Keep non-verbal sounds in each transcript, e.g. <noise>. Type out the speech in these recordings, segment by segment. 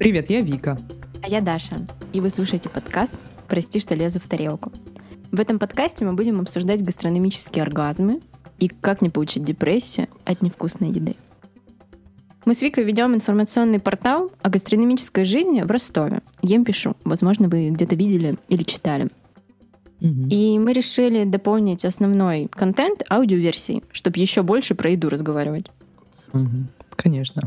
Привет, я Вика. А я Даша. И вы слушаете подкаст «Прости, что лезу в тарелку». В этом подкасте мы будем обсуждать гастрономические оргазмы и как не получить депрессию от невкусной еды. Мы с Викой ведем информационный портал о гастрономической жизни в Ростове. Им пишу. Возможно, вы где-то видели или читали. И мы решили дополнить основной контент аудиоверсией, чтобы еще больше про еду разговаривать. Конечно.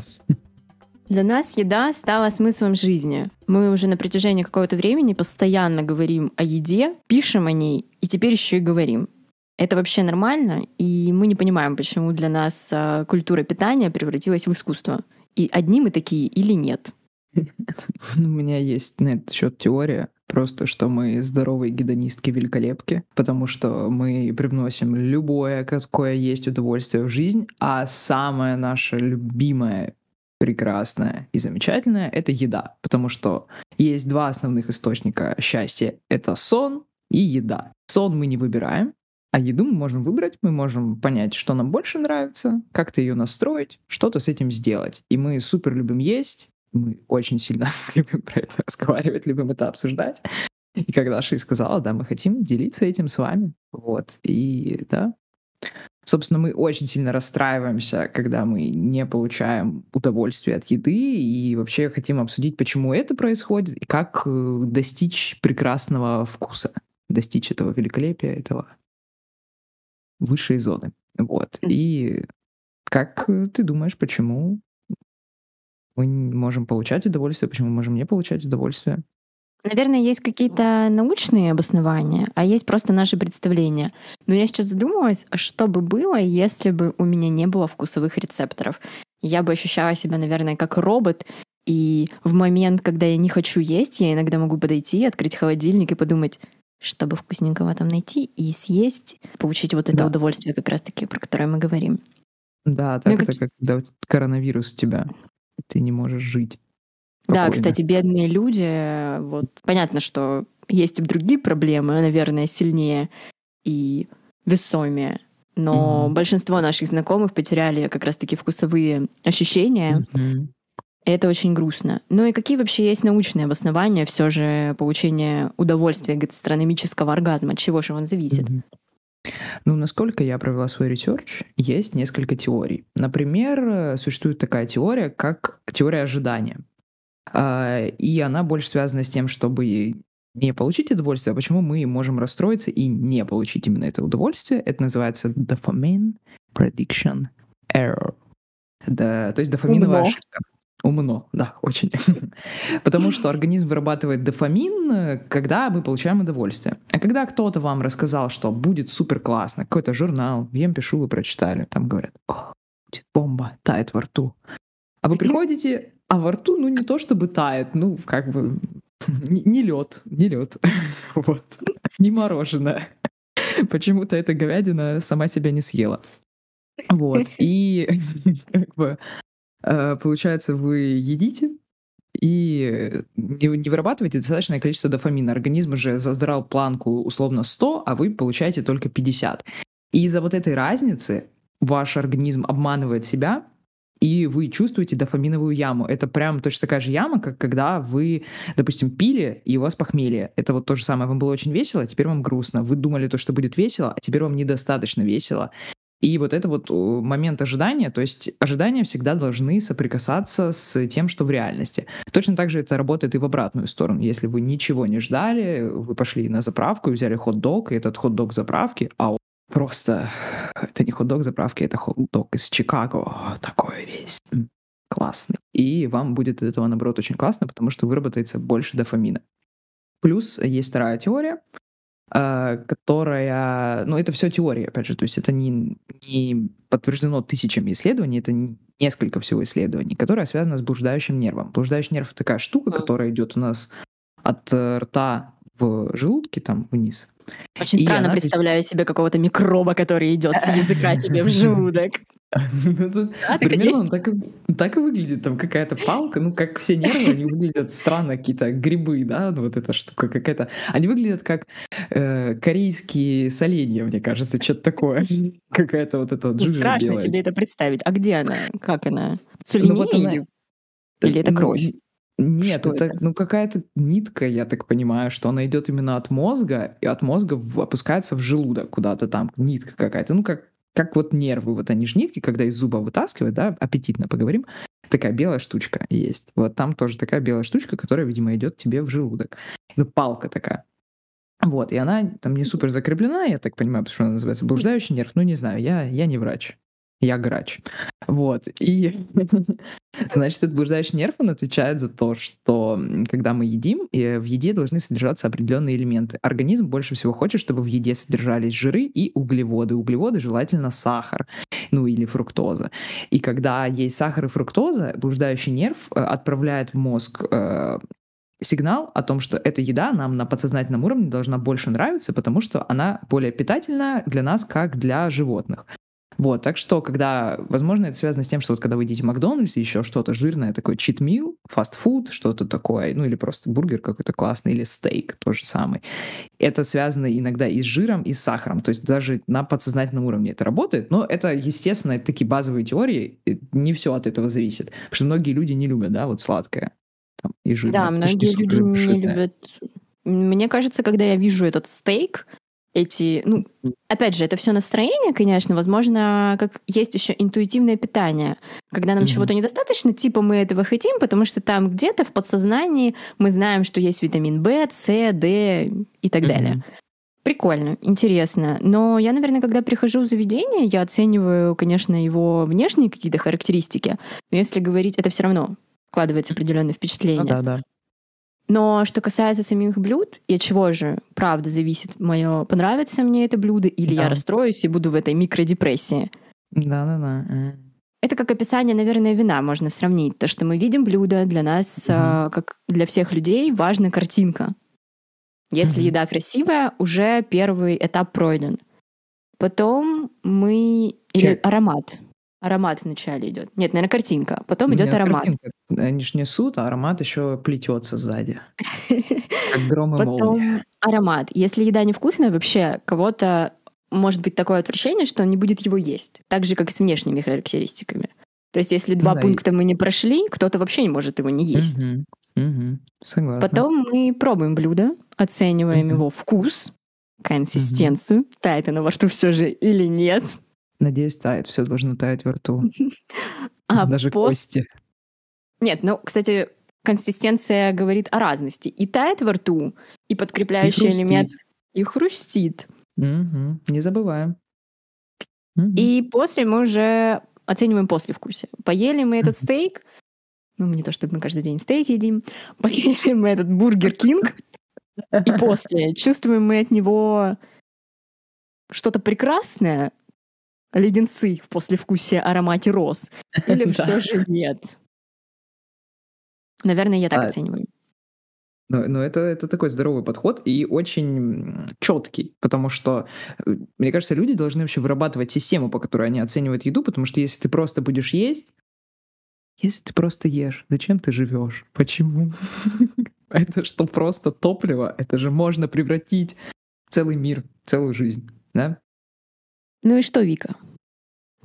Для нас еда стала смыслом жизни. Мы уже на протяжении какого-то времени постоянно говорим о еде, пишем о ней и теперь еще и говорим. Это вообще нормально, и мы не понимаем, почему для нас а, культура питания превратилась в искусство. И одни мы такие или нет. <laughs> У меня есть на этот счет теория, просто что мы здоровые гедонистки великолепки, потому что мы привносим любое, какое есть удовольствие в жизнь, а самое наше любимое, прекрасное и замечательное — это еда, потому что есть два основных источника счастья — это сон и еда. Сон мы не выбираем, а еду мы можем выбрать, мы можем понять, что нам больше нравится, как-то ее настроить, что-то с этим сделать. И мы супер любим есть, мы очень сильно <laughs> любим про это разговаривать, любим это обсуждать. И как Даша и сказала, да, мы хотим делиться этим с вами. Вот. И да, собственно, мы очень сильно расстраиваемся, когда мы не получаем удовольствие от еды, и вообще хотим обсудить, почему это происходит, и как э, достичь прекрасного вкуса, достичь этого великолепия, этого высшей зоны. Вот. И как э, ты думаешь, почему мы можем получать удовольствие, почему мы можем не получать удовольствие? Наверное, есть какие-то научные обоснования, а есть просто наши представления. Но я сейчас задумалась, а что бы было, если бы у меня не было вкусовых рецепторов. Я бы ощущала себя, наверное, как робот, и в момент, когда я не хочу есть, я иногда могу подойти, открыть холодильник и подумать, чтобы вкусненького там найти и съесть, получить вот это Да. удовольствие как раз-таки, про которое мы говорим. Да, Ну так это какие- как когда коронавирус у тебя, ты не можешь жить. Да, кстати, бедные люди, вот понятно, что есть и другие проблемы, наверное, сильнее и весомее, но Мгм. большинство наших знакомых потеряли как раз-таки вкусовые ощущения, и это очень грустно. Ну и какие вообще есть научные обоснования все же получения удовольствия гастрономического оргазма? От чего же он зависит? Мгм. Ну, насколько я провела свой research, есть несколько теорий. Например, существует такая теория, как теория ожидания. А, И она больше связана с тем, чтобы не получить удовольствие, а почему мы можем расстроиться и не получить именно это удовольствие. Это называется dopamine prediction error. Да, то есть дофаминовая Умно. ошибка. Умно, да, очень. <laughs> Потому что организм вырабатывает дофамин, когда мы получаем удовольствие. А когда кто-то вам рассказал, что будет супер классно, какой-то журнал, я им пишу, вы прочитали, там говорят, «О, будет бомба, тает во рту. А вы приходите, а во рту, ну, не то чтобы тает, ну, как бы, <laughs> не, лед, не лед, <laughs> вот, не мороженое. <laughs> Почему-то эта говядина сама себя не съела. Вот, и как бы, э, получается, вы едите, и не, не вырабатываете достаточное количество дофамина. Организм уже задрал планку условно 100, а вы получаете только 50. И из-за вот этой разницы ваш организм обманывает себя, и вы чувствуете дофаминовую яму. Это прям точно такая же яма, как когда вы, допустим, пили, и у вас похмелье. Это вот то же самое. Вам было очень весело, а теперь вам грустно. Вы думали то, что будет весело, а теперь вам недостаточно весело. И вот это вот э, момент ожидания, то есть ожидания всегда должны соприкасаться с тем, что в реальности. Точно так же это работает и в обратную сторону. Если вы ничего не ждали, вы пошли на заправку и взяли хот-дог, и этот хот-дог заправки, а просто... Это не хот-дог заправки, это хот-дог из Чикаго. Такой весь классный. И вам будет от этого, наоборот, очень классно, потому что выработается больше дофамина. Плюс есть вторая теория, э, которая, ну это все теория, опять же, то есть это не, не подтверждено тысячами исследований, это не- несколько всего исследований, которая связана с блуждающим нервом. Блуждающий нерв такая штука, которая идет у нас от э, рта в желудке там вниз. Очень И странно она- представляю себе какого-то микроба, который идет с языка тебе в желудок. Ну, тут так и примерно так и, так и выглядит, там какая-то палка, ну, как все нервы, они выглядят странно, какие-то грибы, да, вот эта штука какая-то. Они выглядят как э, корейские соленья, мне кажется, что-то такое. <laughs> Какая-то вот эта вот Ну, страшно белая. себе это представить. А где она? Как она? В Ну, вот она- или, или это Ну, кровь? Нет, Что это, это? ну, какая-то нитка, я так понимаю, что она идет именно от мозга, и от мозга в- опускается в желудок куда-то там, нитка какая-то. Ну, как, как вот нервы, вот они же нитки, когда из зуба вытаскивают, да, аппетитно поговорим, такая белая штучка есть. Вот там тоже такая белая штучка, которая, видимо, идет тебе в желудок. Ну, палка такая. Вот, и она там не супер закреплена, я так понимаю, потому что она называется блуждающий нерв. Ну, не знаю, я, я не врач. Я грач. Вот. И, <laughs> значит, этот блуждающий нерв, он отвечает за то, что когда мы едим, и в еде должны содержаться определенные элементы. Организм больше всего хочет, чтобы в еде содержались жиры и углеводы. Углеводы желательно сахар, ну или фруктоза. И когда есть сахар и фруктоза, блуждающий нерв э, отправляет в мозг э, сигнал о том, что эта еда нам на подсознательном уровне должна больше нравиться, потому что она более питательна для нас, как для животных. Вот, так что, когда, возможно, это связано с тем, что вот когда вы едите в Макдональдсе, еще что-то жирное, такое читмил, фастфуд, что-то такое, ну или просто бургер какой-то классный, или стейк, то же самое. Это связано иногда и с жиром, и с сахаром, то есть даже на подсознательном уровне это работает, но это, естественно, это такие базовые теории, не все от этого зависит, потому что многие люди не любят, да, вот сладкое там, и жирное. Да, многие люди не любят. Мне кажется, когда я вижу этот стейк, эти, ну, опять же, это все настроение, конечно, возможно, как есть еще интуитивное питание, когда нам Мгм. чего-то недостаточно, типа мы этого хотим, потому что там где-то в подсознании мы знаем, что есть витамин В, С, Д и так далее. Мгм. Прикольно, интересно. Но я, наверное, когда прихожу в заведение, я оцениваю, конечно, его внешние какие-то характеристики. Но если говорить, это все равно вкладывается определенное Ну впечатление. да, да. Но что касается самих блюд, и от чего же, правда, зависит мое, понравится мне это блюдо, или Да. я расстроюсь и буду в этой микродепрессии. Да-да-да. Это как описание, наверное, вина можно сравнить. То, что мы видим блюдо, для нас, Мгм. а, как для всех людей, важна картинка. Если Мгм. еда красивая, уже первый этап пройден. Потом мы... Или Чек. аромат. Аромат вначале идет. Нет, наверное, картинка. Потом идет Нет, аромат. картинка. Они ж несут, а аромат еще плетется сзади. <laughs> Как гром и. Потом аромат. Если еда невкусная, вообще кого-то может быть такое отвращение, что он не будет его есть. Так же, как и с внешними характеристиками. То есть, если два да, и- пункта мы не прошли, кто-то вообще не может его не есть. Мгм. Мгм. Согласна. Потом мы пробуем блюдо, оцениваем Мгм. его вкус, консистенцию, тает оно во рту все же или нет. Надеюсь, тает. Все должно таять во рту. <laughs> А Даже пос- кости. Нет, ну, кстати, консистенция говорит о разности. И тает во рту, и подкрепляющий хрустит. элемент, и хрустит. Мгм. Не забываем. Мгм. И после мы уже оцениваем послевкусие. Поели мы этот стейк, ну, не то чтобы мы каждый день стейк едим, <laughs> поели мы этот бургер Кинг, и после чувствуем мы от него что-то прекрасное, леденцы в послевкусии аромате роз, или <laughs> все же нет? Наверное, я так А, оцениваю. Но, но это, это такой здоровый подход и очень четкий, потому что, э, мне кажется, люди должны вообще вырабатывать систему, по которой они оценивают еду, потому что если ты просто будешь есть, если ты просто ешь, зачем ты живешь? Почему? <laughs> Это что просто топливо, это же можно превратить целый мир, целую жизнь, да? Ну и что, Вика?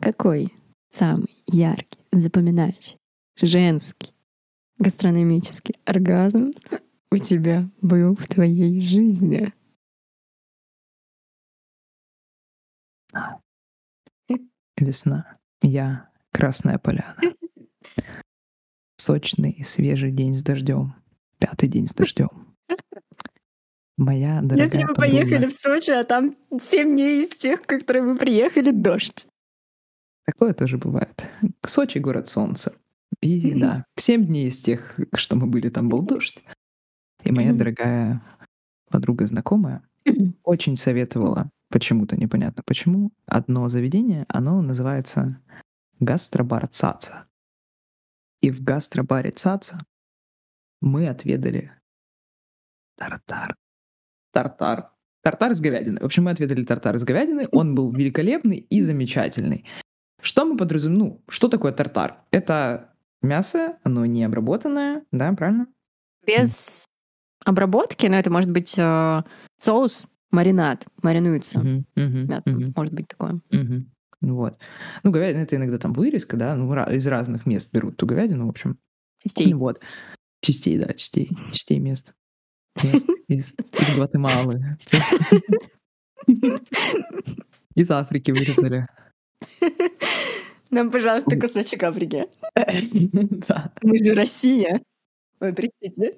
Какой самый яркий, запоминающий, женский, гастрономический оргазм у тебя был в твоей жизни? Весна. Я Красная Поляна. <laughs> Сочный, свежий день с дождем. Пятый день с дождем. Моя дорогая Если мы подруга. поехали в Сочи, а там 7 дней из тех, которые мы приехали, дождь. Такое тоже бывает. Сочи — город солнца. И да, семь дней из тех, что мы были, там был дождь. И моя дорогая подруга знакомая <clears throat> очень советовала, почему-то непонятно почему, одно заведение, оно называется гастробар Цаца. И в гастробаре Цаца мы отведали тартар. Тартар. Тартар с говядиной. В общем, мы отведали тартар с говядиной. Он был великолепный и замечательный. Что мы подразумеваем? Ну, что такое тартар? Это мясо, оно не обработанное, да, правильно? Без обработки, но это может быть э, соус, маринад, маринуется. Мгм, мгм, Мясо мгм, может быть такое. мгм. Вот. Ну, говядина это иногда там вырезка, да, ну, из разных мест берут ту говядину, в общем. Частей. Вот. Частей, да, частей. Частей мест. Мест из, из Гватемалы. <laughs> Из Африки вырезали. Нам, пожалуйста, кусочек Африки. <laughs> Да. Мы же Россия. Ой, простите.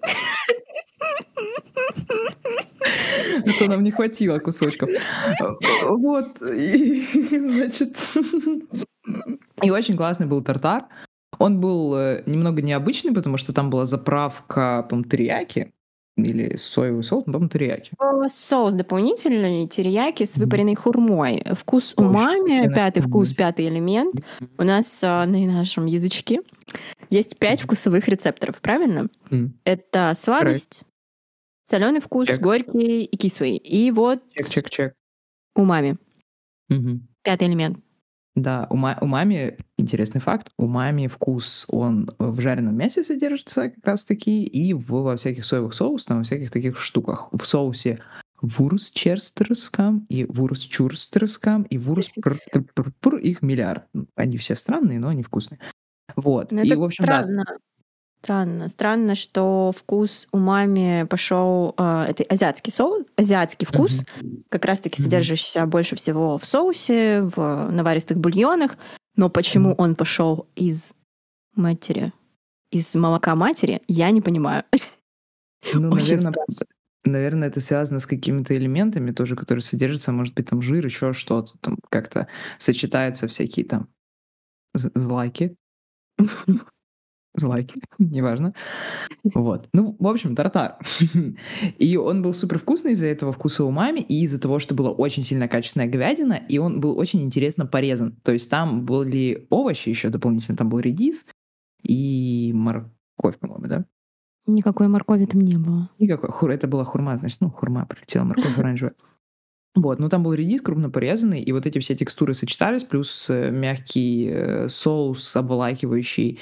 А то нам не хватило кусочков. Вот, и, значит... И очень классный был тартар. Он был э, немного необычный, потому что там была заправка, по терияки, или соевый соус, ну, по-моему, терияки. Соус дополнительный, терияки с выпаренной хурмой. Вкус умами, Очень пятый вкус, пятый элемент. У нас а, на нашем язычке есть пять вкусовых рецепторов, правильно? Это сладость, соленый вкус, горький и кислый. И вот Чек-чек-чек. умами, пятый элемент. Да, у, ма- у мами, интересный факт, у мами вкус, он в жареном мясе содержится как раз таки, и в, во всяких соевых соусах, во всяких таких штуках. В соусе вурсчерстерском и вурсчурстерском и вурспр их миллиард. Они все странные, но они вкусные. Вот. Ну, и, это в общем, да, странно. Странно. Странно, что вкус умами пошел... э, это азиатский соус, азиатский вкус, как раз-таки Мгм. содержащийся больше всего в соусе, в наваристых бульонах. Но почему Мгм. он пошел из матери, из молока матери, я не понимаю. Ну, <laughs> наверное, наверное, это связано с какими-то элементами тоже, которые содержатся, может быть, там жир, еще что-то, там как-то сочетаются всякие там злаки. <laughs> Злаки, <laughs> неважно. Вот. Ну, в общем, тартар. <laughs> И он был супер вкусный из-за этого вкуса умами и из-за того, что была очень сильно качественная говядина, и он был очень интересно порезан. То есть там были овощи еще дополнительно, там был редис и морковь, по-моему, да? Никакой моркови там не было. Никакой. Хур, это была хурма, значит, ну, хурма прилетела, морковь <laughs> оранжевая. Вот, ну там был редис крупно порезанный, и вот эти все текстуры сочетались, плюс э, мягкий э, соус обволакивающий,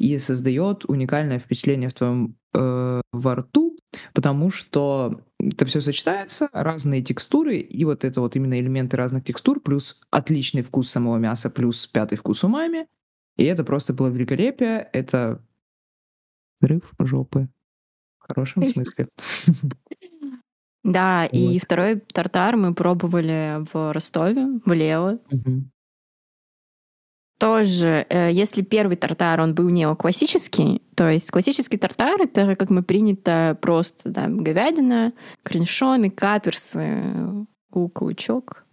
и создает уникальное впечатление в твоем э, во рту, потому что это все сочетается, разные текстуры, и вот это вот именно элементы разных текстур, плюс отличный вкус самого мяса, плюс пятый вкус умами, и это просто было великолепие, это рыв жопы. В хорошем смысле. Да, и второй тартар мы пробовали в Ростове, в Лео. Тоже, э, если первый тартар, он был неоклассический, то есть классический тартар — это, как мы принято, просто да, говядина, корнишоны, каперсы, лук, лучок.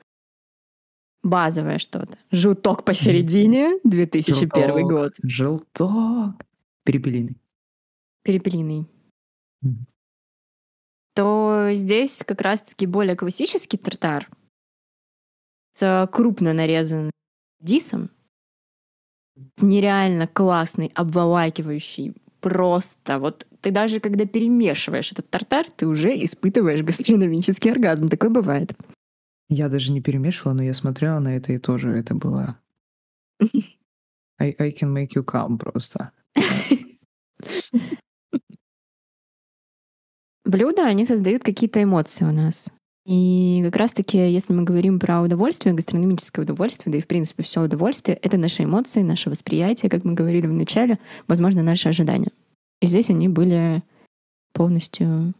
Базовое что-то. Жуток посередине, 2001 Желток. год. Желток. Перепелиный. Перепелиный. Мгм. То здесь как раз-таки более классический тартар с крупно нарезанным дисом, нереально классный, обволакивающий, просто вот ты даже когда перемешиваешь этот тартар, ты уже испытываешь гастрономический оргазм. Такое бывает. Я даже не перемешивала, но я смотрела на это, и тоже это было... I, I can make you come просто. <laughs> Блюда, они создают какие-то эмоции у нас. И как раз-таки, если мы говорим про удовольствие, гастрономическое удовольствие, да и в принципе все удовольствие, это наши эмоции, наше восприятие, как мы говорили в начале, возможно, наши ожидания. И здесь они были полностью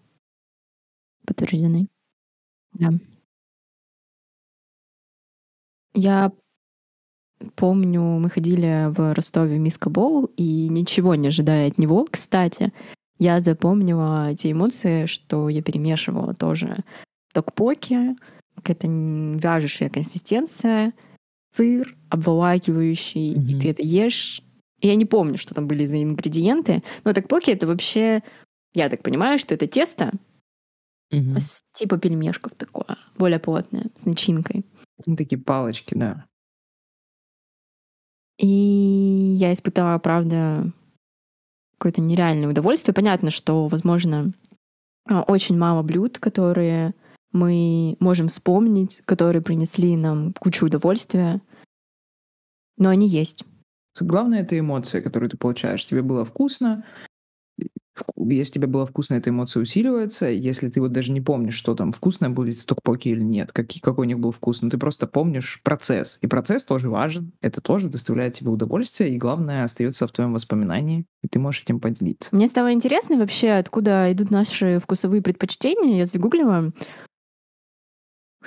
подтверждены. Да. Я помню, мы ходили в Ростове в Миско Боул, и ничего не ожидая от него. Кстати, я запомнила те эмоции, что я перемешивала тоже токпоки, какая-то вяжущая консистенция, сыр обволакивающий, и Мгм. ты это ешь. Я не помню, что там были за ингредиенты, но токпоки — это вообще, я так понимаю, что это тесто Мгм. с типа пельмешков такое, более плотное, с начинкой. Ну, такие палочки, да. И я испытала, правда, какое-то нереальное удовольствие. Понятно, что, возможно, а, очень мало блюд, которые мы можем вспомнить, которые принесли нам кучу удовольствия, но они есть. Главное — это эмоции, которые ты получаешь. Тебе было вкусно, если тебе было вкусно, эта эмоция усиливается. Если ты вот даже не помнишь, что там вкусное будет в токпоке или нет, какой, какой у них был вкус, но ты просто помнишь процесс. И процесс тоже важен. Это тоже доставляет тебе удовольствие, и главное, остается в твоем воспоминании, и ты можешь этим поделиться. Мне стало интересно вообще, откуда идут наши вкусовые предпочтения. Я загуглила.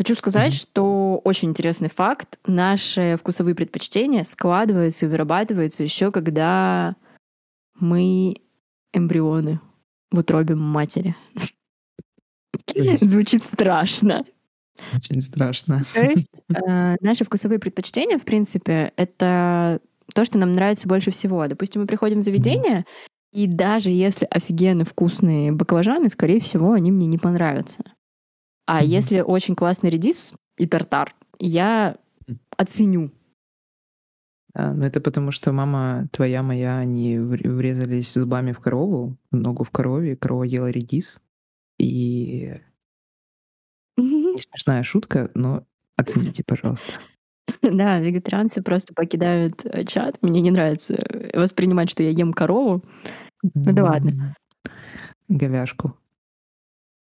Хочу сказать, mm-hmm. что очень интересный факт. Наши вкусовые предпочтения складываются и вырабатываются еще когда мы эмбрионы в утробе матери. Звучит страшно. Очень страшно. То есть э, наши вкусовые предпочтения, в принципе, это то, что нам нравится больше всего. Допустим, мы приходим в заведение, и даже если офигенно вкусные баклажаны, скорее всего, они мне не понравятся. А если очень классный редис и тартар, я оценю. А, ну это потому, что мама твоя, моя, они врезались зубами в корову, ногу в корове, корова ела редис. И не смешная шутка, но оцените, пожалуйста. Да, вегетарианцы просто покидают э, чат. Мне не нравится воспринимать, что я ем корову. Ну да ладно. Говяжку.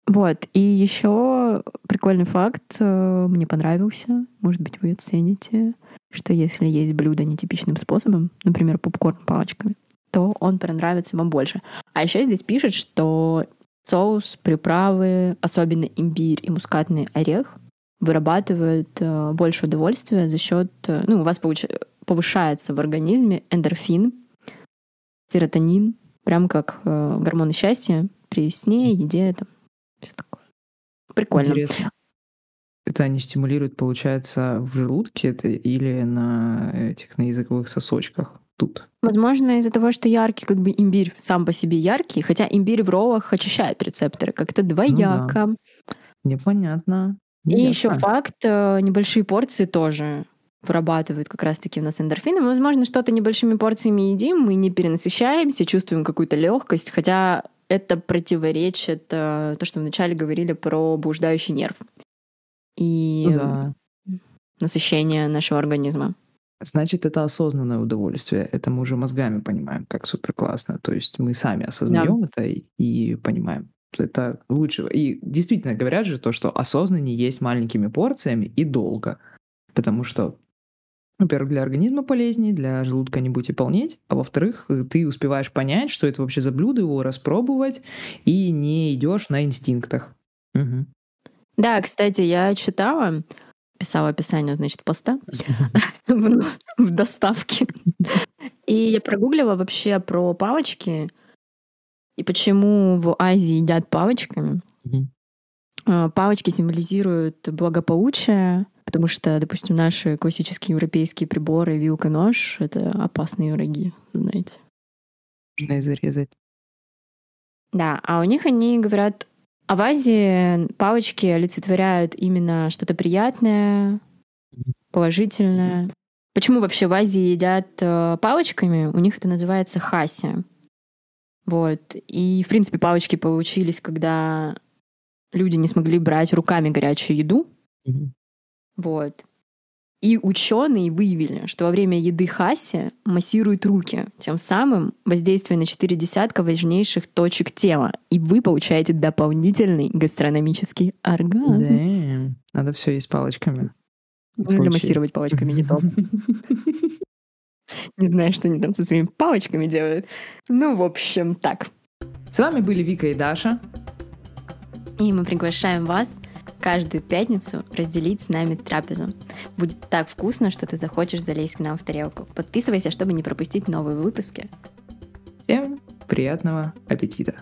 Вот. И еще прикольный факт э, мне понравился. Может быть, вы оцените, что если есть блюдо нетипичным способом, например, попкорн палочками, то он понравится вам больше. А еще здесь пишет, что соус, приправы, особенно имбирь и мускатный орех, вырабатывают э, больше удовольствия за счет, э, ну, у вас получ... повышается в организме эндорфин, серотонин, прям как гормоны счастья при сне, еде, там. Прикольно. Интересно. Это они стимулируют, получается, в желудке это или на этих на языковых сосочках тут? Возможно, из-за того, что яркий, как бы имбирь сам по себе яркий, хотя имбирь в роллах очищает рецепторы, как-то двояко. Ну да. Непонятно. И еще факт, э, небольшие порции тоже вырабатывают как раз-таки у нас эндорфины. Мы, возможно, что-то небольшими порциями едим, мы не перенасыщаемся, чувствуем какую-то легкость, хотя это противоречит э, то, что вначале говорили про блуждающий нерв и ну, да. насыщение нашего организма. Значит, это осознанное удовольствие. Это мы уже мозгами понимаем, как супер классно. То есть мы сами осознаем да. это и, и понимаем. Это лучше. И действительно говорят же то, что осознаннее есть маленькими порциями и долго. Потому что во-первых, для организма полезнее, для желудка не будете полнеть, а во-вторых, ты успеваешь понять, что это вообще за блюдо, его распробовать, и не идешь на инстинктах. Угу. Да, кстати, я читала, писала описание, значит, поста <laughs> в доставке. И я прогуглила вообще про палочки и почему в Азии едят палочками. А, палочки символизируют благополучие, потому что, допустим, наши классические европейские приборы, вилка, нож — это опасные враги, знаете. Можно и зарезать. Да, а у них они говорят, а в Азии палочки олицетворяют именно что-то приятное, положительное. Почему вообще в Азии едят э, палочками? У них это называется хаси. Вот. И, в принципе, палочки получились, когда люди не смогли брать руками горячую еду. Mm-hmm. Вот. И ученые выявили, что во время еды хаси массируют руки, тем самым воздействуя на четыре десятка важнейших точек тела, и вы получаете дополнительный гастрономический оргазм. Damn. Надо все есть палочками. Можно массировать палочками не то. <laughs> Не знаю, что они там со своими палочками делают. Ну, в общем, так. С вами были Вика и Даша. И мы приглашаем вас каждую пятницу разделить с нами трапезу. Будет так вкусно, что ты захочешь залезть к нам в тарелку. Подписывайся, чтобы не пропустить новые выпуски. Всем приятного аппетита!